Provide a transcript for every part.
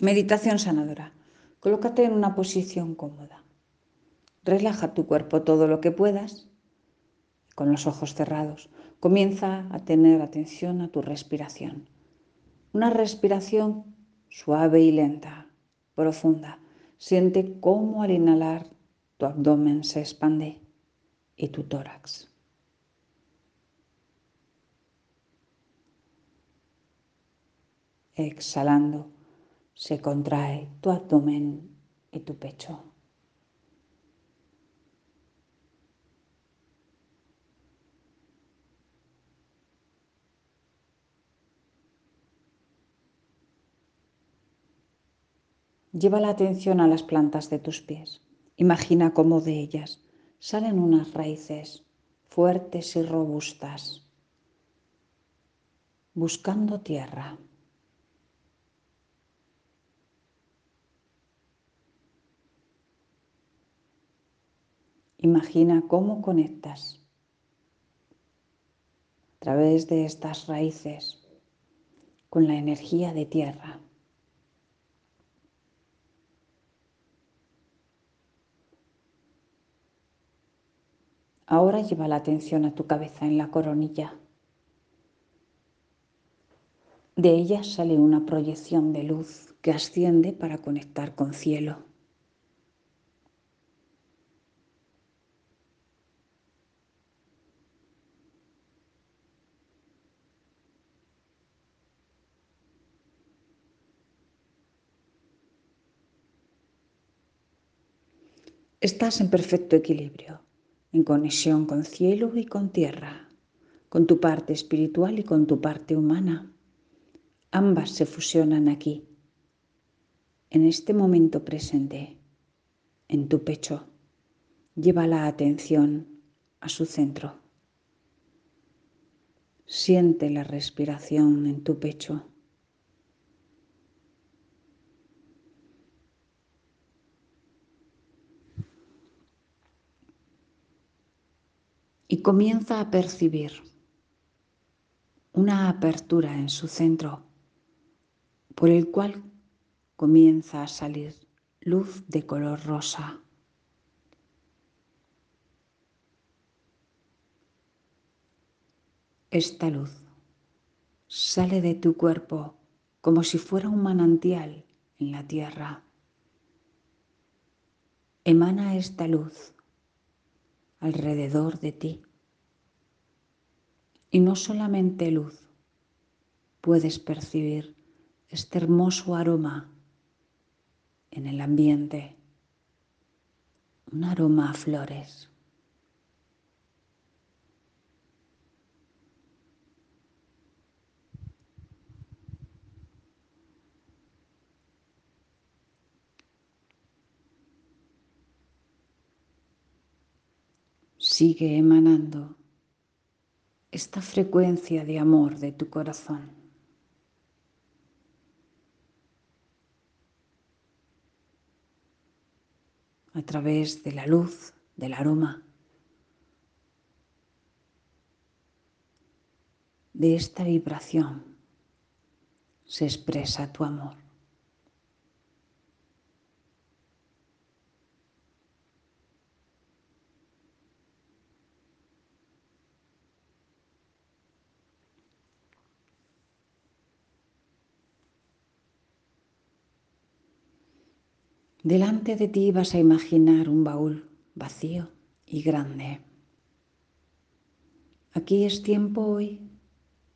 Meditación sanadora. Colócate en una posición cómoda. Relaja tu cuerpo todo lo que puedas, con los ojos cerrados. Comienza a tener atención a tu respiración. Una respiración suave y lenta, profunda. Siente cómo al inhalar tu abdomen se expande y tu tórax. Exhalando se contrae tu abdomen y tu pecho. Lleva la atención a las plantas de tus pies. Imagina cómo de ellas salen unas raíces fuertes y robustas, buscando tierra. Imagina cómo conectas a través de estas raíces con la energía de tierra. Ahora lleva la atención a tu cabeza en la coronilla. De ella sale una proyección de luz que asciende para conectar con cielo. Estás en perfecto equilibrio, en conexión con cielo y con tierra, con tu parte espiritual y con tu parte humana. Ambas se fusionan aquí, en este momento presente, en tu pecho. Lleva la atención a su centro. Siente la respiración en tu pecho. Y comienza a percibir una apertura en su centro por el cual comienza a salir luz de color rosa. Esta luz sale de tu cuerpo como si fuera un manantial en la tierra. Emana esta luz alrededor de ti. Y no solamente luz, puedes percibir este hermoso aroma en el ambiente, un aroma a flores. Sigue emanando esta frecuencia de amor de tu corazón. a través de la luz, del aroma, de esta vibración se expresa tu amor. Delante de ti vas a imaginar un baúl vacío y grande. Aquí es tiempo hoy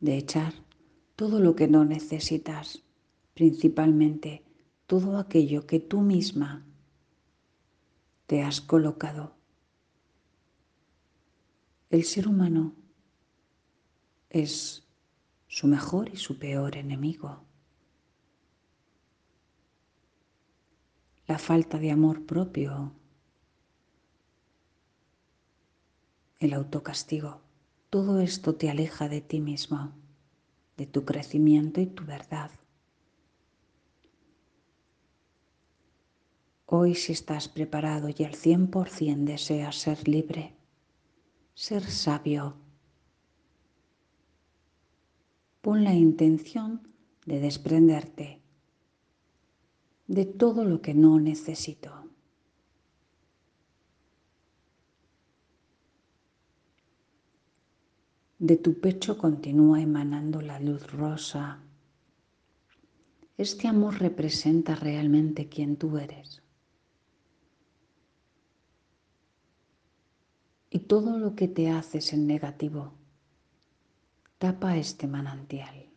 de echar todo lo que no necesitas, principalmente todo aquello que tú misma te has colocado. El ser humano es su mejor y su peor enemigo. La falta de amor propio, el autocastigo. Todo esto te aleja de ti mismo, de tu crecimiento y tu verdad. Hoy si estás preparado y al 100% deseas ser libre, ser sabio, pon la intención de desprenderte de todo lo que no necesito. De tu pecho continúa emanando la luz rosa. Este amor representa realmente quién tú eres. Y todo lo que te haces en negativo tapa este manantial.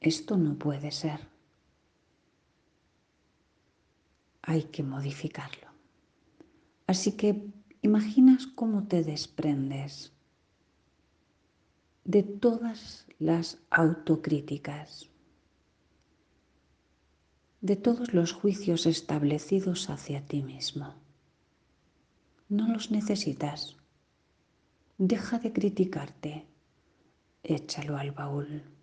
Esto no puede ser. Hay que modificarlo. Así que imaginas cómo te desprendes de todas las autocríticas, de todos los juicios establecidos hacia ti mismo. No los necesitas. Deja de criticarte. Échalo al baúl.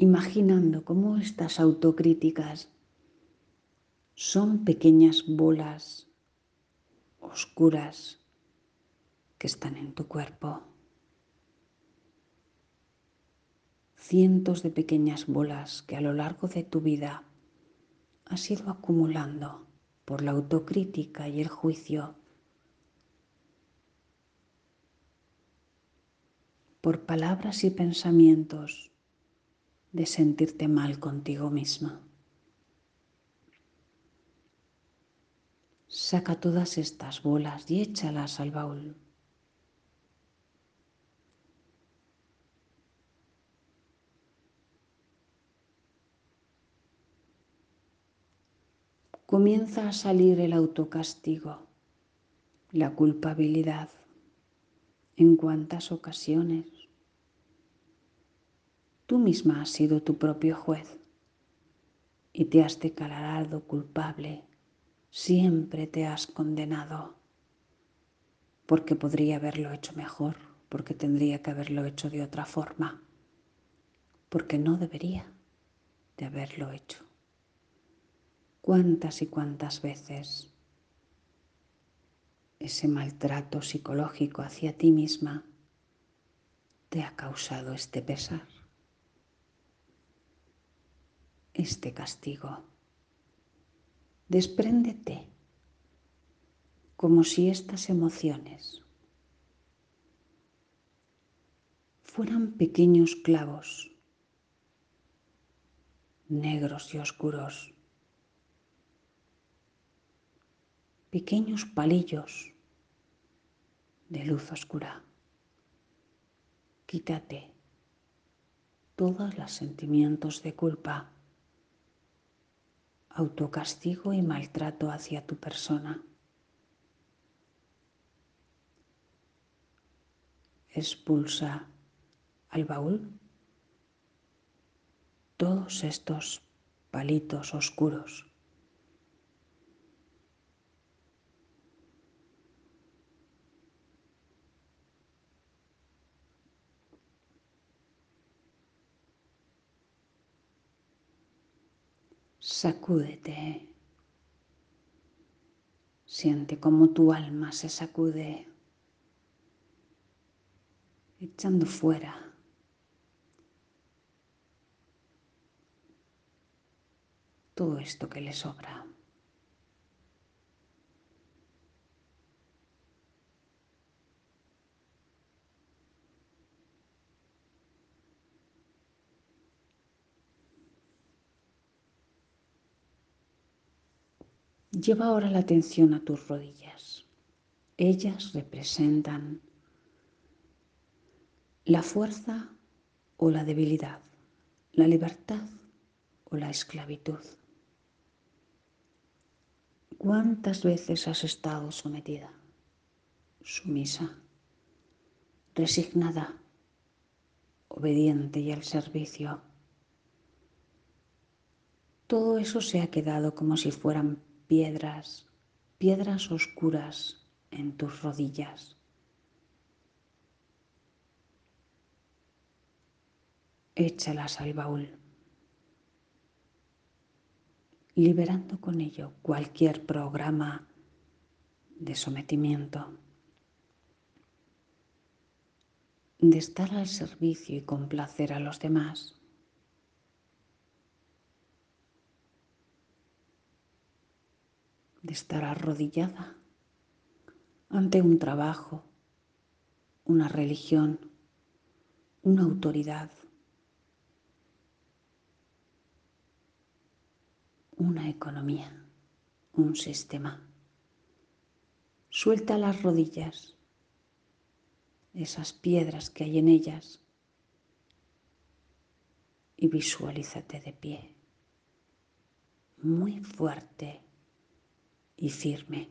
Imaginando cómo estas autocríticas son pequeñas bolas oscuras que están en tu cuerpo. Cientos de pequeñas bolas que a lo largo de tu vida has ido acumulando por la autocrítica y el juicio, por palabras y pensamientos de sentirte mal contigo misma. Saca todas estas bolas y échalas al baúl. Comienza a salir el autocastigo, la culpabilidad. ¿En cuántas ocasiones Tú misma has sido tu propio juez y te has declarado culpable. Siempre te has condenado porque podría haberlo hecho mejor, porque tendría que haberlo hecho de otra forma, porque no debería de haberlo hecho. ¿Cuántas y cuántas veces ese maltrato psicológico hacia ti misma te ha causado este pesar? Este castigo. Despréndete como si estas emociones fueran pequeños clavos negros y oscuros, pequeños palillos de luz oscura. Quítate todos los sentimientos de culpa autocastigo y maltrato hacia tu persona. Expulsa al baúl todos estos palitos oscuros. Sacúdete. Siente cómo tu alma se sacude, echando fuera todo esto que le sobra. Lleva ahora la atención a tus rodillas. Ellas representan la fuerza o la debilidad, la libertad o la esclavitud. ¿Cuántas veces has estado sometida, sumisa, resignada, obediente y al servicio? Todo eso se ha quedado como si fueran piedras, piedras oscuras en tus rodillas. Échalas al baúl, liberando con ello cualquier programa de sometimiento. de estar al servicio y complacer a los demás. De estar arrodillada ante un trabajo, una religión, una autoridad, una economía, un sistema. Suelta las rodillas, esas piedras que hay en ellas, y visualízate de pie, muy fuerte y firme.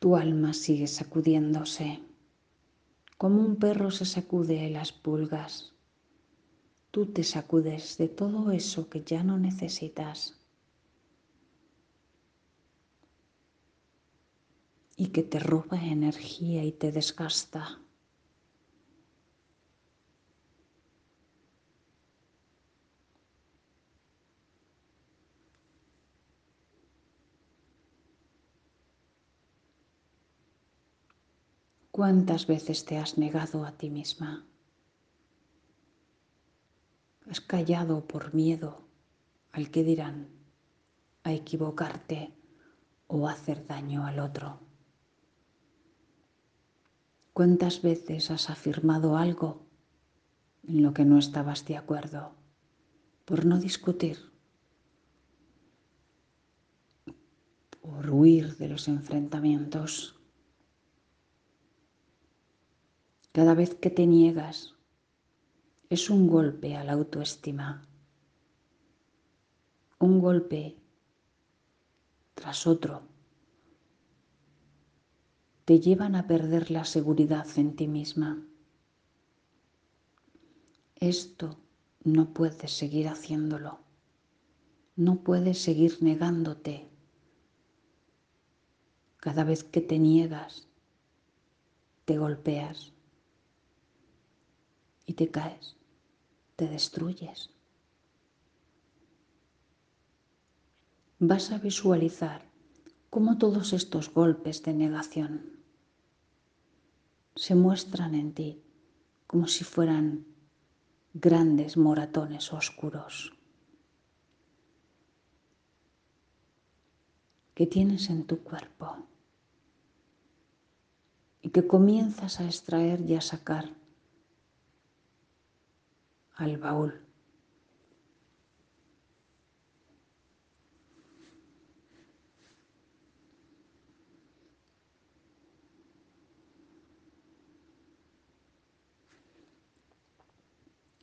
Tu alma sigue sacudiéndose, como un perro se sacude las pulgas. Tú te sacudes de todo eso que ya no necesitas y que te roba energía y te desgasta. ¿Cuántas veces te has negado a ti misma? Has callado por miedo al que dirán, a equivocarte o hacer daño al otro. ¿Cuántas veces has afirmado algo en lo que no estabas de acuerdo por no discutir, por huir de los enfrentamientos? Cada vez que te niegas es un golpe a la autoestima, un golpe tras otro. Te llevan a perder la seguridad en ti misma. Esto no puedes seguir haciéndolo. No puedes seguir negándote. Cada vez que te niegas, te golpeas y te caes, te destruyes. Vas a visualizar cómo todos estos golpes de negación se muestran en ti como si fueran grandes moratones oscuros que tienes en tu cuerpo y que comienzas a extraer y a sacar al baúl.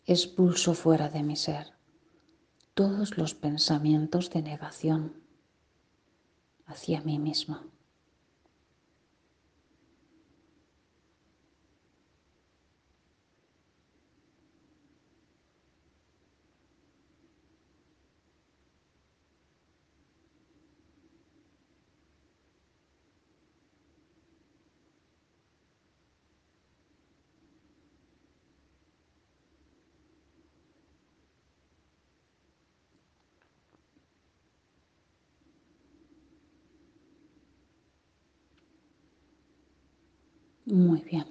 Expulso fuera de mi ser todos los pensamientos de negación hacia mí mismo. Muy bien.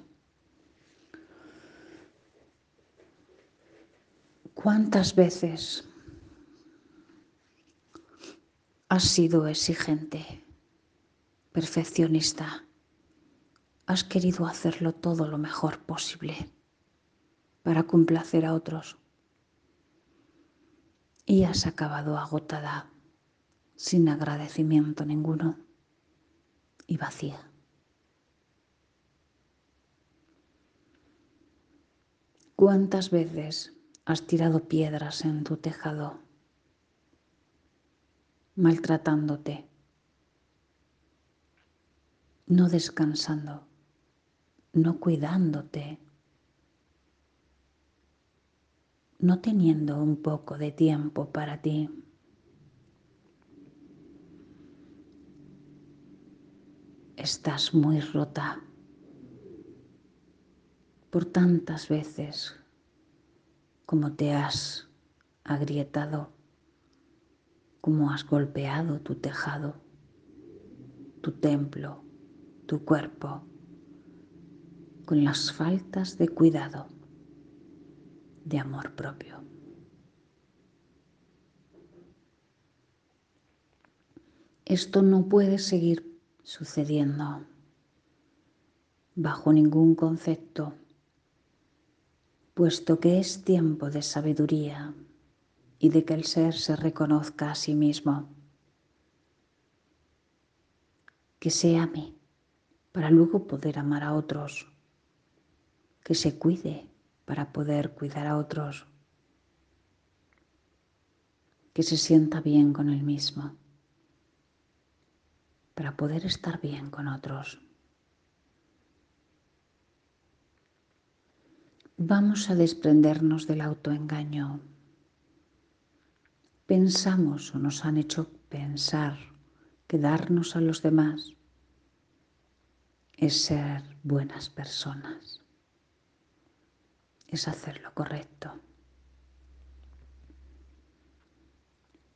¿Cuántas veces has sido exigente, perfeccionista? Has querido hacerlo todo lo mejor posible para complacer a otros y has acabado agotada, sin agradecimiento ninguno y vacía. ¿Cuántas veces has tirado piedras en tu tejado, maltratándote, no descansando, no cuidándote, no teniendo un poco de tiempo para ti? estás muy rota por tantas veces como te has agrietado, como has golpeado tu tejado, tu templo, tu cuerpo, con las faltas de cuidado, de amor propio. Esto no puede seguir sucediendo bajo ningún concepto puesto que es tiempo de sabiduría y de que el ser se reconozca a sí mismo, que se ame para luego poder amar a otros, que se cuide para poder cuidar a otros, que se sienta bien con él mismo para poder estar bien con otros. Vamos a desprendernos del autoengaño. Pensamos o nos han hecho pensar que darnos a los demás es ser buenas personas, es hacer lo correcto.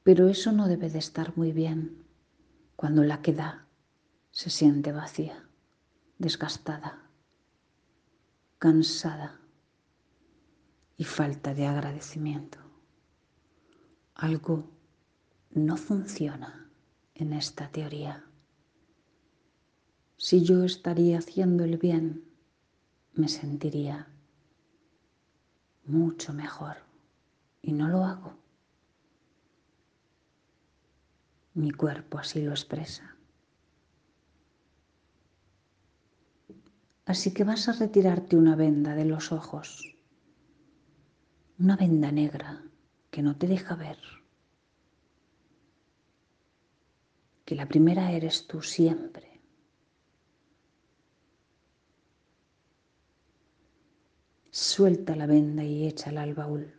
Pero eso no debe de estar muy bien cuando la que da se siente vacía, desgastada, cansada y falta de agradecimiento. Algo no funciona en esta teoría. Si yo estaría haciendo el bien, me sentiría mucho mejor y no lo hago. Mi cuerpo así lo expresa. Así que vas a retirarte una venda de los ojos una venda negra que no te deja ver, que la primera eres tú siempre. Suelta la venda y échala al baúl.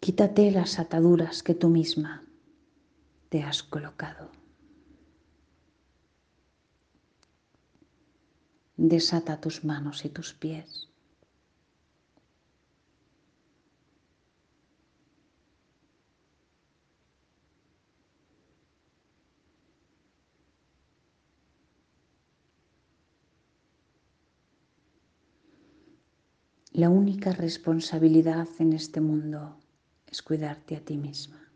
Quítate las ataduras que tú misma te has colocado. Desata tus manos y tus pies. La única responsabilidad en este mundo es cuidarte a ti misma,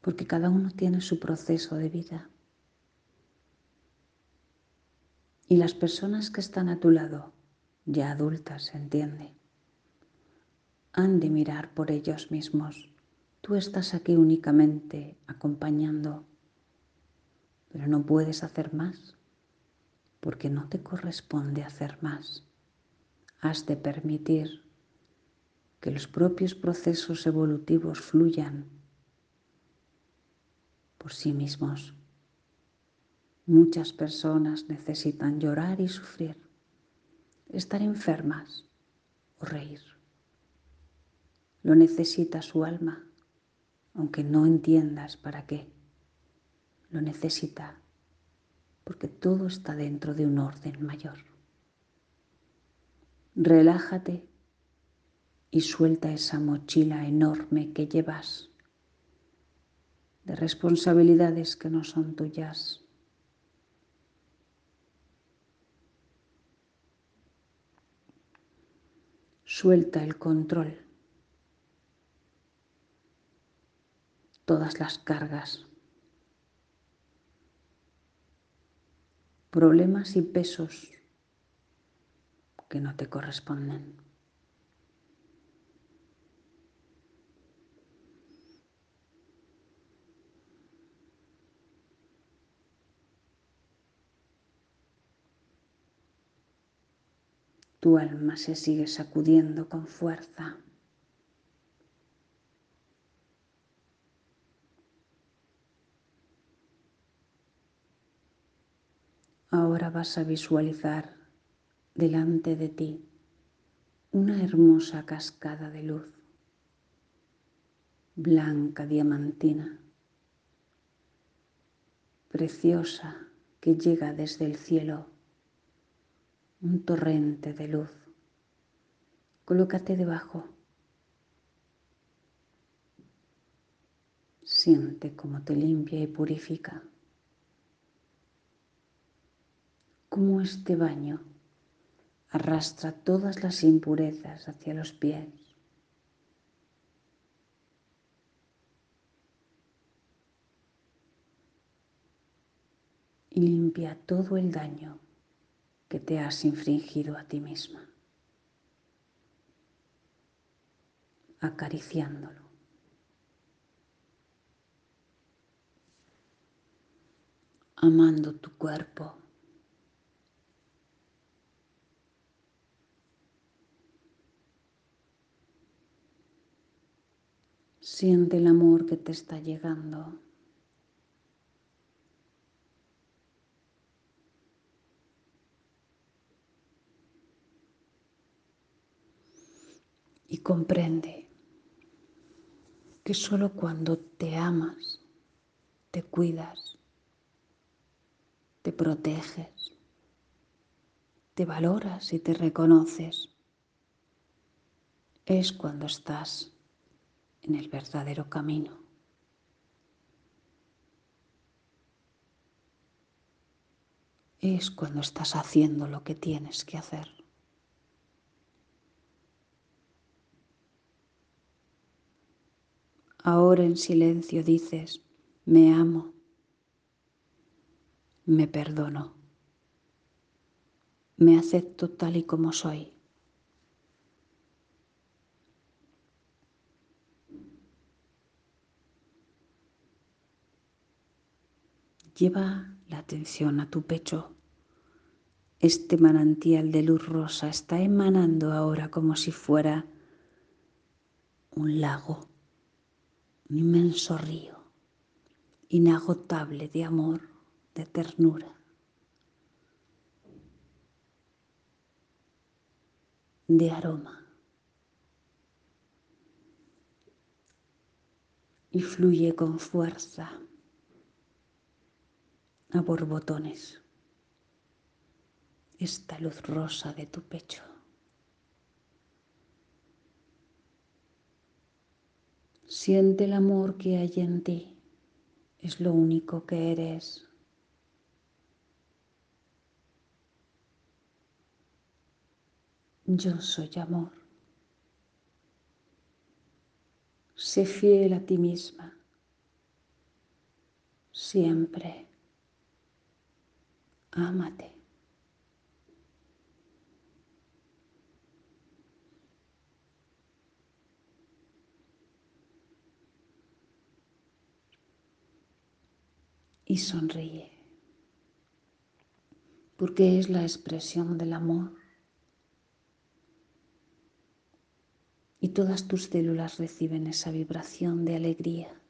porque cada uno tiene su proceso de vida. Y las personas que están a tu lado, ya adultas, se entiende, han de mirar por ellos mismos. Tú estás aquí únicamente acompañando, pero no puedes hacer más, porque no te corresponde hacer más. Has de permitir que los propios procesos evolutivos fluyan por sí mismos. Muchas personas necesitan llorar y sufrir, estar enfermas o reír. Lo necesita su alma, aunque no entiendas para qué. Lo necesita porque todo está dentro de un orden mayor. Relájate y suelta esa mochila enorme que llevas de responsabilidades que no son tuyas Suelta el control. Todas las cargas. Problemas y pesos que no te corresponden. Tu alma se sigue sacudiendo con fuerza. Ahora vas a visualizar delante de ti una hermosa cascada de luz blanca diamantina, preciosa que llega desde el cielo, un torrente de luz. Colócate debajo. Siente cómo te limpia y purifica. Cómo este baño arrastra todas las impurezas hacia los pies. Y limpia todo el daño te has infringido a ti misma, acariciándolo. amando tu cuerpo. Siente el amor que te está llegando. Y comprende que solo cuando te amas, te cuidas, te proteges, te valoras y te reconoces, es cuando estás en el verdadero camino. Es cuando estás haciendo lo que tienes que hacer. Ahora en silencio dices, me amo me perdono, me acepto tal y como soy. Lleva la atención a tu pecho. Este manantial de luz rosa está emanando ahora como si fuera un lago, un inmenso río, inagotable de amor de ternura, de aroma. Y fluye con fuerza a borbotones esta luz rosa de tu pecho. Siente el amor que hay en ti, es lo único que eres. Yo soy amor. Sé fiel a ti misma. Siempre. Ámate. Y sonríe, porque es la expresión del amor y todas tus células reciben esa vibración de alegría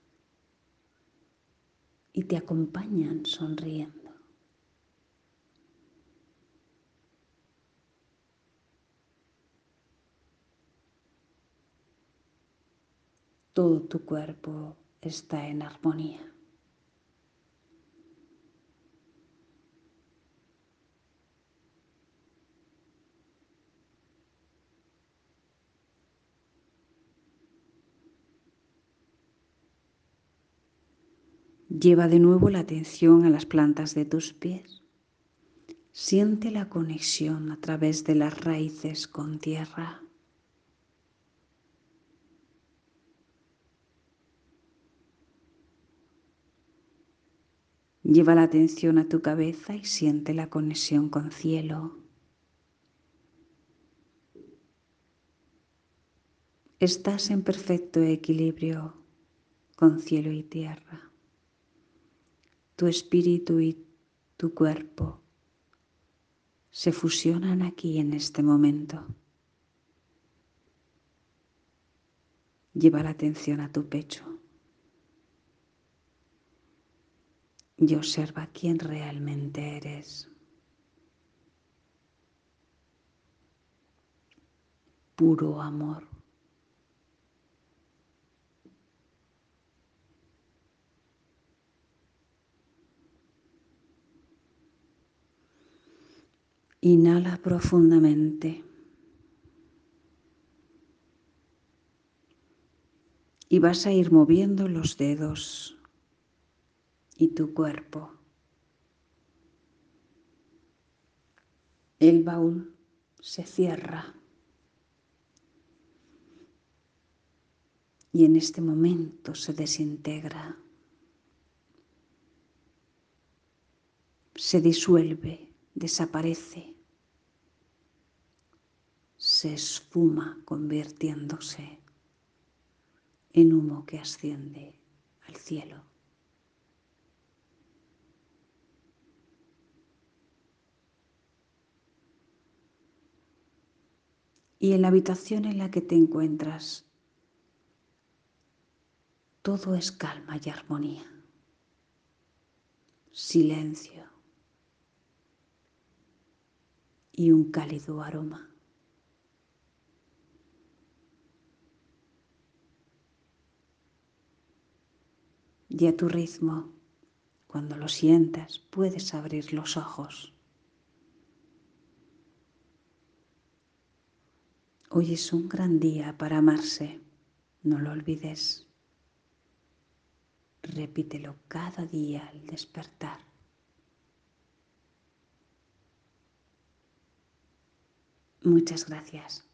y te acompañan sonriendo. Todo tu cuerpo está en armonía. Lleva de nuevo la atención a las plantas de tus pies. Siente la conexión a través de las raíces con tierra. Lleva la atención a tu cabeza y siente la conexión con cielo. Estás en perfecto equilibrio con cielo y tierra tu espíritu y tu cuerpo se fusionan aquí en este momento. Lleva la atención a tu pecho y observa quién realmente eres. Puro amor. Inhala profundamente. Y vas a ir moviendo los dedos y tu cuerpo. El baúl se cierra. Y en este momento se desintegra. Se disuelve, desaparece. Se esfuma convirtiéndose en humo que asciende al cielo. Y en la habitación en la que te encuentras, todo es calma y armonía, silencio y un cálido aroma. Y a tu ritmo, cuando lo sientas, puedes abrir los ojos. Hoy es un gran día para amarse, no lo olvides. Repítelo cada día al despertar. Muchas gracias.